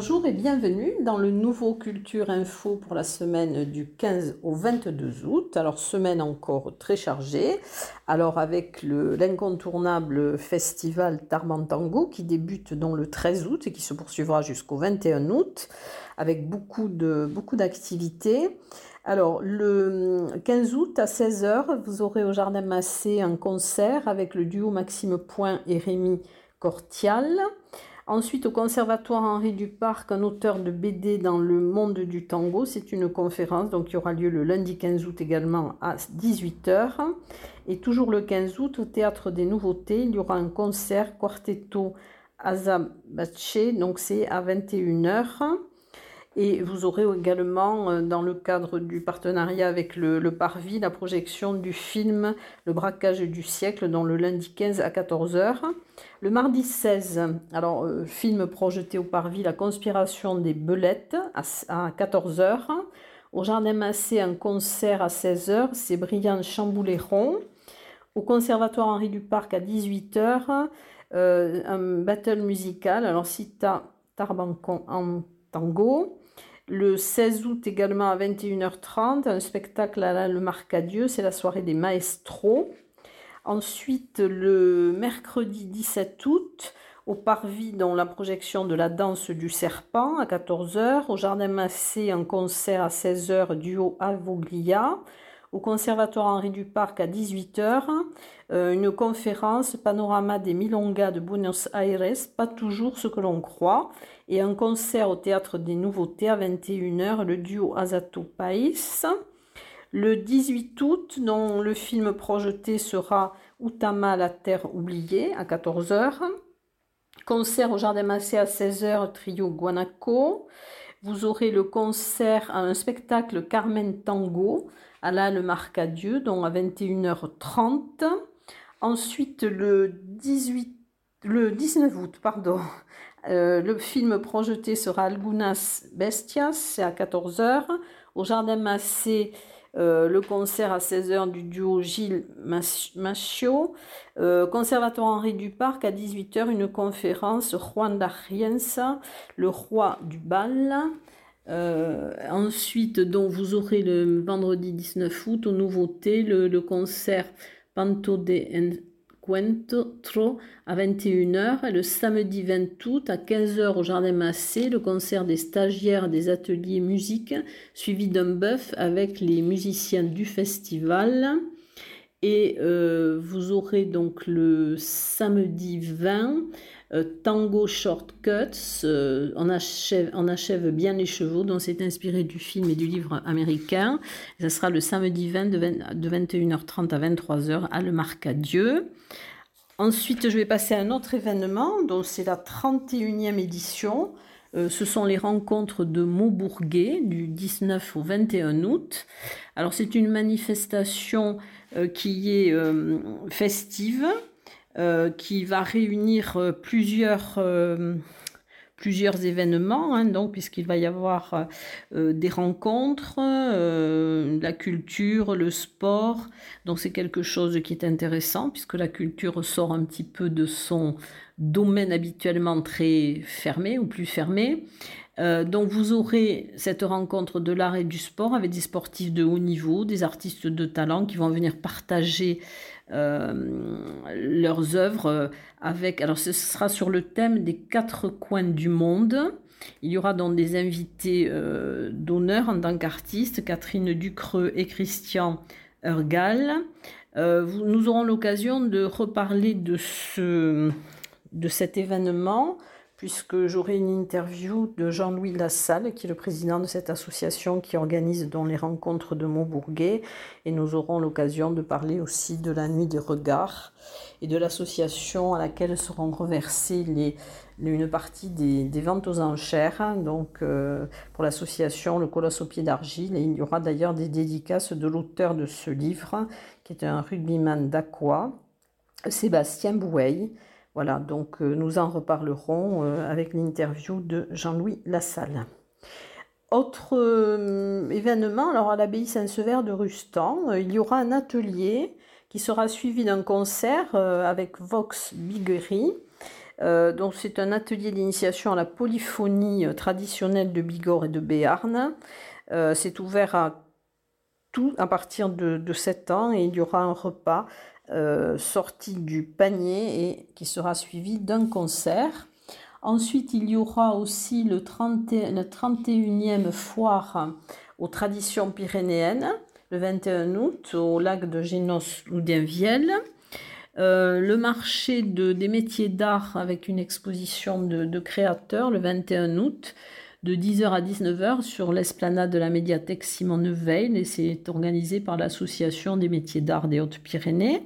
Bonjour et bienvenue dans le nouveau Culture Info pour la semaine du 15 au 22 août. Alors semaine encore très chargée. Alors avec l'incontournable festival Tarmantango qui débute donc le 13 août et qui se poursuivra jusqu'au 21 août avec beaucoup de beaucoup d'activités. Alors le 15 août à 16h, vous aurez au Jardin Massé un concert avec le duo Maxime Point et Rémi Cortial. Ensuite, au Conservatoire Henri Duparc, un auteur de BD dans le monde du tango. C'est une conférence donc, qui aura lieu le lundi 15 août également à 18h. Et toujours le 15 août, au Théâtre des Nouveautés, il y aura un concert Quartetto Azabache, donc c'est à 21h. Et vous aurez également, euh, dans le cadre du partenariat avec le, Parvis, la projection du film Le braquage du siècle, dans le lundi 15 à 14h. Le mardi 16, alors, euh, film projeté au Parvis, La conspiration des belettes, à, 14h. Au Jardin Massé, un concert à 16h, c'est Brillant Chambouléron. Au Conservatoire Henri Duparc, à 18h, euh, un battle musical, alors Cita Tarbancon en tango. Le 16 août également à 21h30, un spectacle à la Le Marcadieu, c'est la soirée des maestros. Ensuite, le mercredi 17 août, au Parvis, dans la projection de la danse du serpent à 14h. Au Jardin Massé, un concert à 16h, duo Avoglia au Conservatoire Henri Duparc à 18h, euh, une conférence Panorama des Milongas de Buenos Aires, pas toujours ce que l'on croit, et un concert au Théâtre des Nouveautés à 21h, le duo Azato Pais. Le 18 août, dont le film projeté sera Utama, la terre oubliée, à 14h. Concert au Jardin Massé à 16h, trio Guanaco. Vous aurez le concert, un spectacle Carmen Tango à la Le Marcadieu, donc à 21h30. Ensuite, le, 18, le 19 août, pardon, euh, le film projeté sera Algunas Bestias, c'est à 14h. Au Jardin Massé, euh, le concert à 16h du duo Gilles Machio. Euh, Conservatoire Henri Duparc à 18h, une conférence Juan d'Arienza, le roi du bal. Euh, ensuite, donc, vous aurez le vendredi 19 août, aux nouveautés, le, le concert Panto de À 21h. Et le samedi 20 août, à 15h au Jardin Massé, le concert des stagiaires des ateliers musique, suivi d'un bœuf avec les musiciens du festival. Et euh, vous aurez donc le samedi 20 euh, Tango Shortcuts, euh, on, achève, bien les chevaux, dont c'est inspiré du film et du livre américain. ce sera le samedi 20 de, 21h30 à 23h à Le Marcadieu. Ensuite, je vais passer à un autre événement, dont c'est la 31e édition. Euh, ce sont les rencontres de Maubourguet du 19 au 21 août. Alors c'est une manifestation qui est festive, qui va réunir euh, plusieurs, euh, plusieurs événements, hein, donc puisqu'il va y avoir des rencontres, la culture, le sport. Donc c'est quelque chose qui est intéressant puisque la culture sort un petit peu de son domaine habituellement très fermé ou plus fermé. donc vous aurez cette rencontre de l'art et du sport avec des sportifs de haut niveau, des artistes de talent qui vont venir partager euh, leurs œuvres euh, avec. Alors, ce sera sur le thème des quatre coins du monde. Il y aura donc des invités euh, d'honneur en tant qu'artistes, Catherine Ducreux et Christian Ergal. nous aurons l'occasion de reparler de, ce, de cet événement puisque j'aurai une interview de Jean-Louis Lassalle, qui est le président de cette association qui organise dans les rencontres de Montbourguet, et nous aurons l'occasion de parler aussi de la nuit des regards et de l'association à laquelle seront reversées une partie des, ventes aux enchères, donc euh, pour l'association Le Colosse au pied d'argile, et il y aura d'ailleurs des dédicaces de l'auteur de ce livre, qui est un rugbyman d'Aqua, Sébastien Bouey, voilà, donc euh, nous en reparlerons euh, avec l'interview de Jean-Louis Lassalle. Autre euh, événement, alors à l'abbaye Saint-Sever de Rustan, il y aura un atelier qui sera suivi d'un concert avec Vox Biguerie. Donc c'est un atelier d'initiation à la polyphonie traditionnelle de Bigorre et de Béarn. c'est ouvert à tout à partir de, de, 7 ans et il y aura un repas sorti du panier et qui sera suivi d'un concert. Ensuite, il y aura aussi le 30, la 31e foire aux traditions pyrénéennes, le 21 août, au lac de Génos ou. Euh, le marché de, des métiers d'art avec une exposition de, créateurs le 21 août de 10h à 19h sur l'esplanade de la médiathèque Simon Neuveil et c'est organisé par l'association des métiers d'art des Hautes-Pyrénées.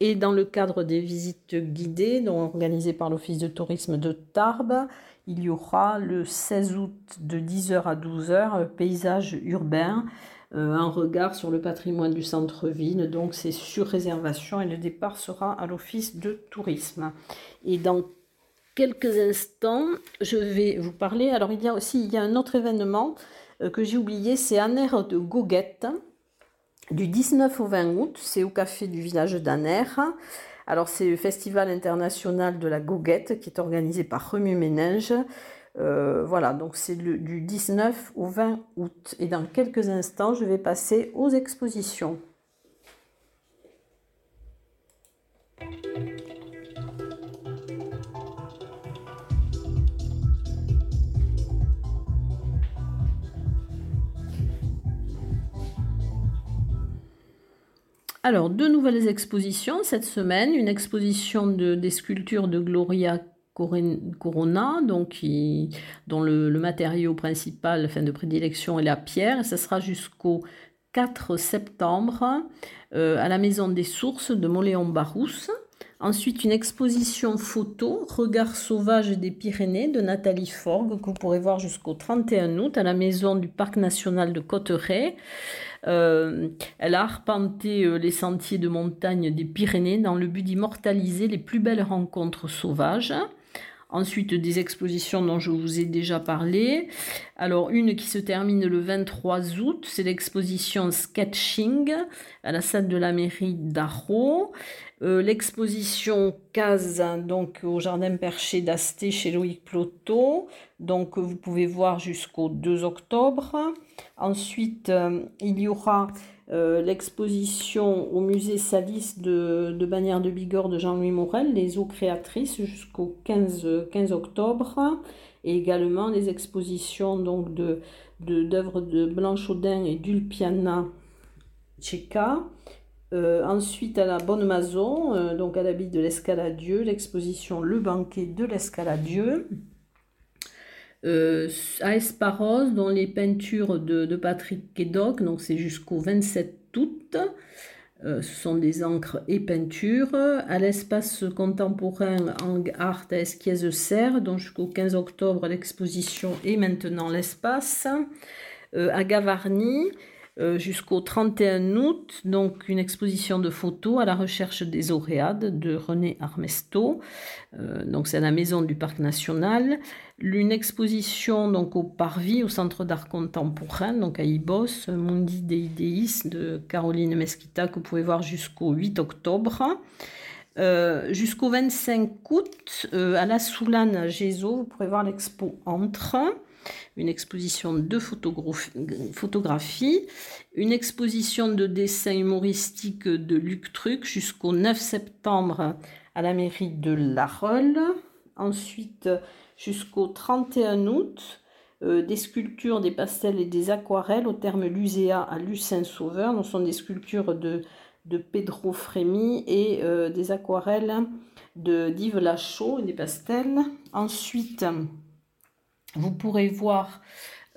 Et dans le cadre des visites guidées, organisées par l'Office de tourisme de Tarbes, il y aura le 16 août de 10h à 12h, paysage urbain, euh, un regard sur le patrimoine du centre-ville. Donc c'est sur réservation et le départ sera à l'Office de tourisme. Et dans quelques instants, je vais vous parler. Alors il y a aussi il y a un autre événement euh, que j'ai oublié, c'est Aner de Goguette du 19 au 20 août, c'est au café du village d'Aner. Alors c'est le festival international de la goguette qui est organisé par Remue Ménage. Euh, voilà, donc c'est du 19 au 20 août. Et dans quelques instants, je vais passer aux expositions. Alors, deux nouvelles expositions cette semaine. Une exposition de, des sculptures de Gloria Corona, dont le, matériau principal fin de prédilection est la pierre. Et sera jusqu'au 4 septembre euh, à la Maison des Sources de Moléon-Barousse. Ensuite, une exposition photo, Regard sauvage des Pyrénées de Nathalie Forgue, que vous pourrez voir jusqu'au 31 août à la Maison du Parc national de Cotteret. Euh, elle a arpenté euh, les sentiers de montagne des Pyrénées dans le but d'immortaliser les plus belles rencontres sauvages. Ensuite, des expositions dont je vous ai déjà parlé. Alors, une qui se termine le 23 août, c'est l'exposition Sketching à la salle de la mairie d'Arro. Euh, l'exposition Case, donc au jardin perché d'Asté chez Loïc Ploto. Donc, vous pouvez voir jusqu'au 2 octobre. Ensuite, euh, il y aura euh, l'exposition au musée Salis de, de Bagnères de Bigorre de Jean-Louis Morel, les eaux créatrices jusqu'au 15, 15 octobre. Et également les expositions donc de d'œuvres de, Blanche Audin et d'Ulpiana Tcheka. Euh, ensuite, à la Bonne Maison, donc à l'habit de l'Escaladieu, l'exposition Le banquet de l'Escaladieu. Euh, à Esparos, dont les peintures de, Patrick Kedoc, donc c'est jusqu'au 27 août. Euh, ce sont des encres et peintures. À l'espace contemporain Ang Art à Esquies-Serre, donc jusqu'au 15 octobre, l'exposition et maintenant l'espace. Euh, à Gavarnie, jusqu'au 31 août, donc une exposition de photos à la recherche des Oréades de René Armesto. Euh, donc c'est à la maison du Parc national. Une exposition donc au Parvis, au Centre d'art contemporain, donc à Ibos, Mundi Deideis de Caroline Mesquita, que vous pouvez voir jusqu'au 8 octobre. Euh, jusqu'au 25 août, à la Soulane Gézo, vous pourrez voir l'expo Entre une exposition de photographie, une exposition de dessins humoristiques de Luc Truc jusqu'au 9 septembre à la mairie de La Rolle. Ensuite, jusqu'au 31 août, euh, des sculptures, des pastels et des aquarelles au terme Luséa à Lucin-Sauveur. Ce sont des sculptures de, de Pedro Frémy et euh, des aquarelles de d'Yves Lachaud et des pastels. Ensuite, vous pourrez voir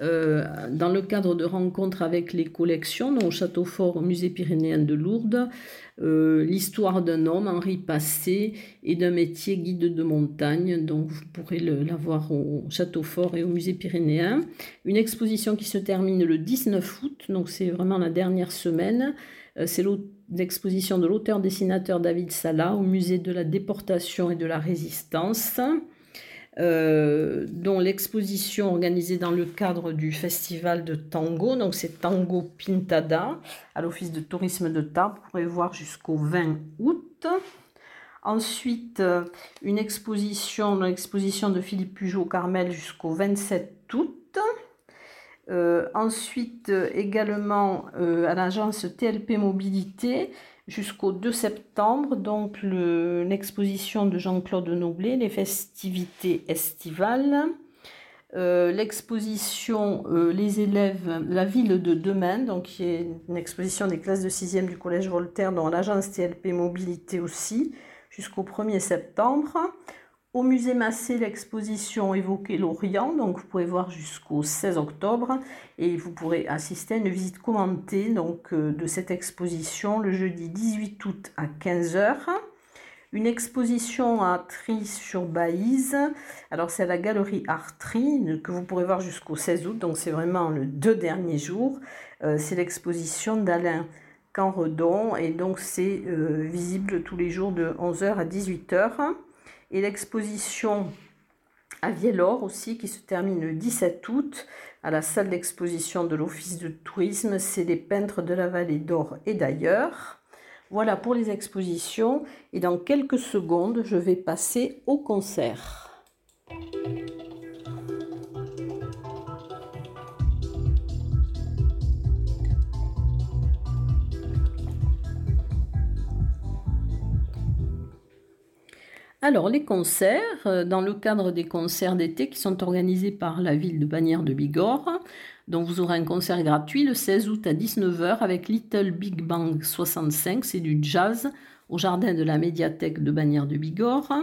euh, dans le cadre de rencontres avec les collections, au Château Fort, au Musée pyrénéen de Lourdes, euh, l'histoire d'un homme, Henri Passé, et d'un métier guide de montagne. Donc vous pourrez la voir au Château Fort et au Musée pyrénéen. Une exposition qui se termine le 19 août, donc c'est vraiment la dernière semaine. Euh, c'est l'exposition de l'auteur-dessinateur David Sala au Musée de la déportation et de la résistance. Euh, dont l'exposition organisée dans le cadre du festival de tango, donc c'est Tango Pintada, à l'Office de tourisme de Tarbes, vous pourrez voir jusqu'au 20 août. Ensuite, une exposition, l'exposition de Philippe Pujot Carmel jusqu'au 27 août. Ensuite, également à l'agence TLP Mobilité jusqu'au 2 septembre, donc l'exposition de Jean-Claude Noblet, les festivités estivales. Euh, l'exposition euh, Les élèves, la ville de demain, donc qui est une exposition des classes de 6e du Collège Voltaire, dans l'agence TLP Mobilité aussi, jusqu'au 1er septembre. Au musée Massé, l'exposition évoquée l'Orient, donc vous pouvez voir jusqu'au 16 octobre et vous pourrez assister à une visite commentée donc, euh, de cette exposition le jeudi 18 août à 15h. Une exposition à Tri sur Baïse, alors c'est à la galerie Artri que vous pourrez voir jusqu'au 16 août, donc c'est vraiment le deux derniers jours. Euh, c'est l'exposition d'Alain Canredon et donc c'est euh, visible tous les jours de 11h à 18h et l'exposition à Vielor aussi qui se termine le 17 août à la salle d'exposition de l'Office de tourisme. C'est les peintres de la vallée d'Or et d'ailleurs. Voilà pour les expositions et dans quelques secondes je vais passer au concert. Alors, les concerts, euh, dans le cadre des concerts d'été qui sont organisés par la ville de Bagnères de Bigorre, donc vous aurez un concert gratuit le 16 août à 19h avec Little Big Bang 65, c'est du jazz au jardin de la médiathèque de Bagnères de Bigorre.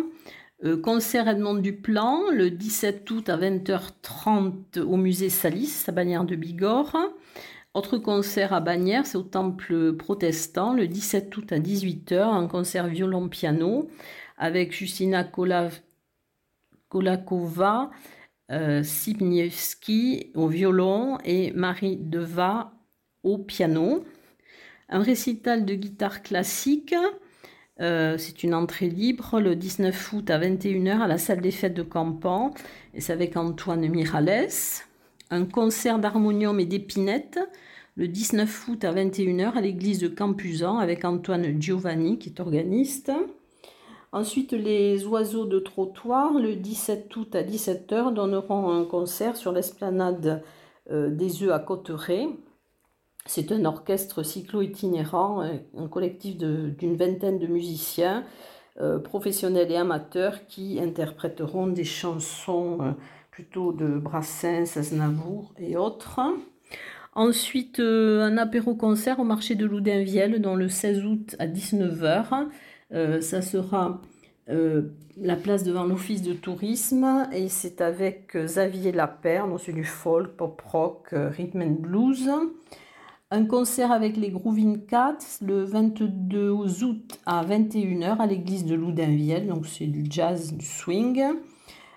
Euh, concert Edmond Duplan le 17 août à 20h30 au musée Salis à Bagnères de Bigorre. Autre concert à Bagnères, c'est au temple protestant le 17 août à 18h, un concert violon-piano avec Justina Kolakova, euh, au violon et Marie Deva au piano. Un récital de guitare classique, euh, c'est une entrée libre le 19 août à 21h à la salle des fêtes de Campan, et c'est avec Antoine Mirales. Un concert d'harmonium et d'épinette le 19 août à 21h à l'église de Campuzan avec Antoine Giovanni qui est organiste. Ensuite, les oiseaux de trottoir, le 17 août à 17h, donneront un concert sur l'esplanade euh, des œufs à Cotteret. C'est un orchestre cyclo-itinérant, euh, un collectif d'une vingtaine de musiciens, euh, professionnels et amateurs, qui interpréteront des chansons plutôt de Brassens, Aznavour et autres. Ensuite, un apéro-concert au marché de Loudinvielle, dans le 16 août à 19h. Euh, ça sera euh, la place devant l'office de tourisme et c'est avec euh, Xavier Lapère, donc c'est du folk, pop rock, rhythm and blues. Un concert avec les Groovin Cats le 22 août à 21h à l'église de Loudinvielle, donc c'est du jazz, du swing.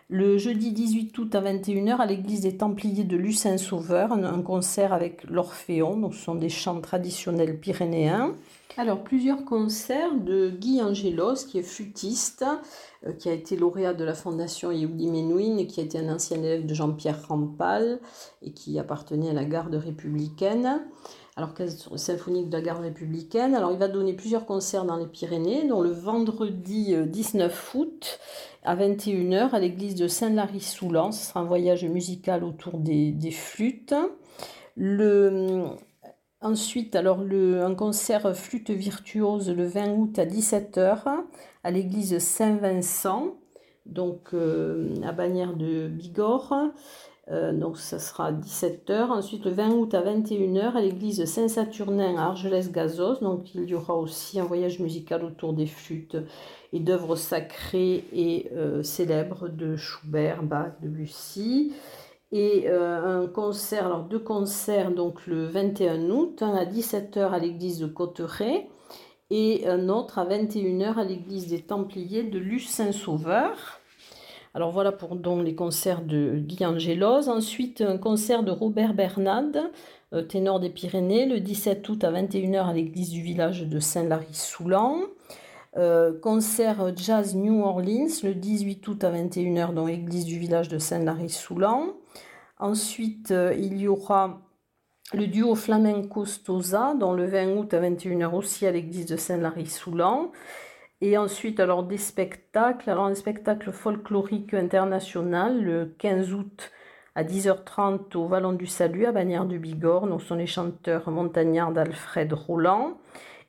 Le jeudi 18 août à 21h à l'église des Templiers de Lucin-Sauveur, un concert avec l'Orphéon, donc ce sont des chants traditionnels pyrénéens. Alors, plusieurs concerts de Guy Angelos, qui est flûtiste, euh, qui a été lauréat de la Fondation Yehudi Menuhin, qui a été un ancien élève de Jean-Pierre Rampal et qui appartenait à la garde républicaine. Alors, symphonique de la garde républicaine? Alors, il va donner plusieurs concerts dans les Pyrénées, dont le vendredi 19 euh, août à 21h à l'église de Saint-Lary-Soulan. Ce sera un voyage musical autour des, flûtes. Ensuite, alors un concert flûte virtuose le 20 août à 17h à l'église Saint-Vincent, donc euh, à Bagnères de Bigorre. Euh, donc ça sera à 17h. Ensuite, le 20 août à 21h à l'église Saint-Saturnin à Argelès-Gazos. Donc il y aura aussi un voyage musical autour des flûtes et d'œuvres sacrées et euh, célèbres de Schubert, Bach, de Lucie et euh, un concert, alors deux concerts, donc le 21 août, un à 17h à l'église de Cotteret et un autre à 21h à l'église des Templiers de Luce-Saint-Sauveur. Alors voilà pour donc les concerts de Guy Angelos. Ensuite, un concert de Robert Bernard, euh, ténor des Pyrénées, le 17 août à 21h à l'église du village de Saint-Lary-Soulan. Euh, concert Jazz New Orleans le 18 août à 21h dans l'église du village de Saint-Lary-Soulan. Ensuite, euh, il y aura le duo flamenco Stoza, dans le 20 août à 21h aussi à l'église de Saint-Lary-Soulan. Et ensuite, alors des spectacles. Alors un spectacle folklorique international le 15 août à 10h30 au Vallon du Salut à Bagnères du Bigorre. Donc, ce sont les chanteurs montagnards d'Alfred Roland.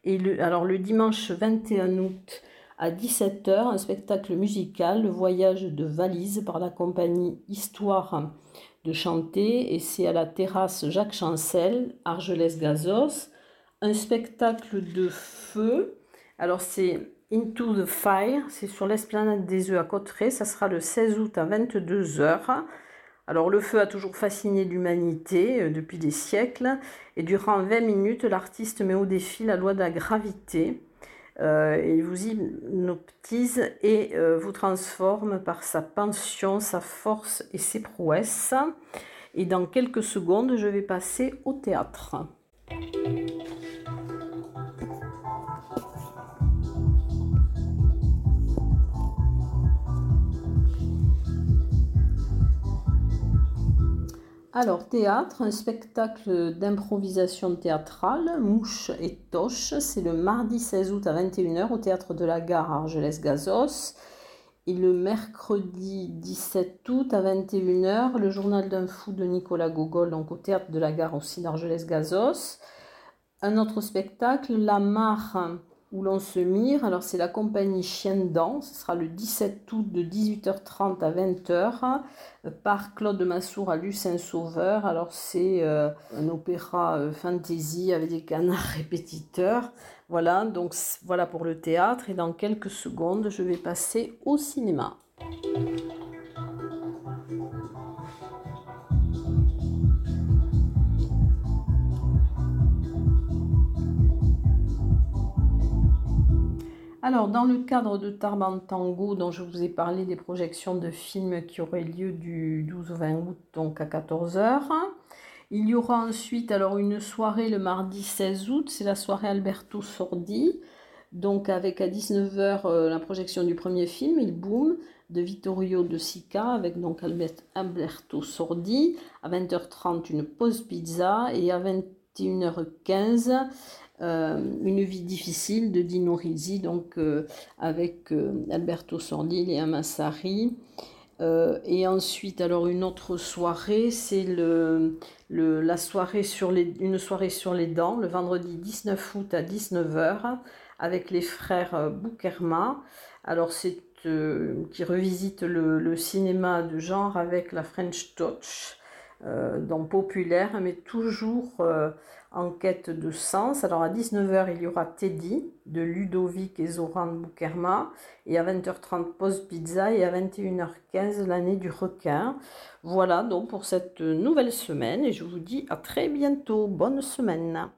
Et alors le dimanche 21 août à 17h, un spectacle musical, le voyage de valise par la compagnie Histoire de chanter. Et c'est à la terrasse Jacques Chancel, Argelès-Gazos. Un spectacle de feu. Alors c'est Into the Fire, c'est sur l'esplanade des œufs à Cotteret, ça sera le 16 août à 22h. Alors le feu a toujours fasciné l'humanité euh, depuis des siècles et durant 20 minutes, l'artiste met au défi la loi de la gravité. Euh, il vous hypnotise et euh, vous transforme par sa pension, sa force et ses prouesses. Et dans quelques secondes, je vais passer au théâtre. Alors, théâtre, un spectacle d'improvisation théâtrale, Mouche et Toche. C'est le mardi 16 août à 21h au théâtre de la gare Argelès-Gazos. Et le mercredi 17 août à 21h, le journal d'un fou de Nicolas Gogol, donc au théâtre de la gare aussi d'Argelès-Gazos. Un autre spectacle, La Mare où l'on se mire. Alors c'est la compagnie Chien Dent, ce sera le 17 août de 18h30 à 20h euh, par Claude Massour à Lucin Sauveur. Alors c'est euh, un opéra euh, fantasy avec des canards répétiteurs. Voilà, donc voilà pour le théâtre et dans quelques secondes je vais passer au cinéma. Alors, dans le cadre de Tarban Tango, dont je vous ai parlé des projections de films qui auraient lieu du 12 au 20 août, donc à 14h, il y aura ensuite alors une soirée le mardi 16 août, c'est la soirée Alberto Sordi, donc avec à 19h euh, la projection du premier film, Il Boom, de Vittorio De Sica, avec donc Alberto Sordi, à 20h30 une pause pizza, et à 21h15 euh, une vie difficile de Dino Risi, donc euh, avec euh, Alberto Sordi et Amassari. et ensuite, alors une autre soirée, c'est sur les, une soirée sur les dents, le vendredi 19 août à 19h, avec les frères Boukerma. Alors c'est qui revisite le, le, cinéma de genre avec la French Touch, donc populaire, mais toujours en quête de sens. Alors à 19h, il y aura Teddy de Ludovic et Zoran Boukerma. Et à 20h30, Pause Pizza. Et à 21h15, l'année du requin. Voilà donc pour cette nouvelle semaine. Et je vous dis à très bientôt. Bonne semaine.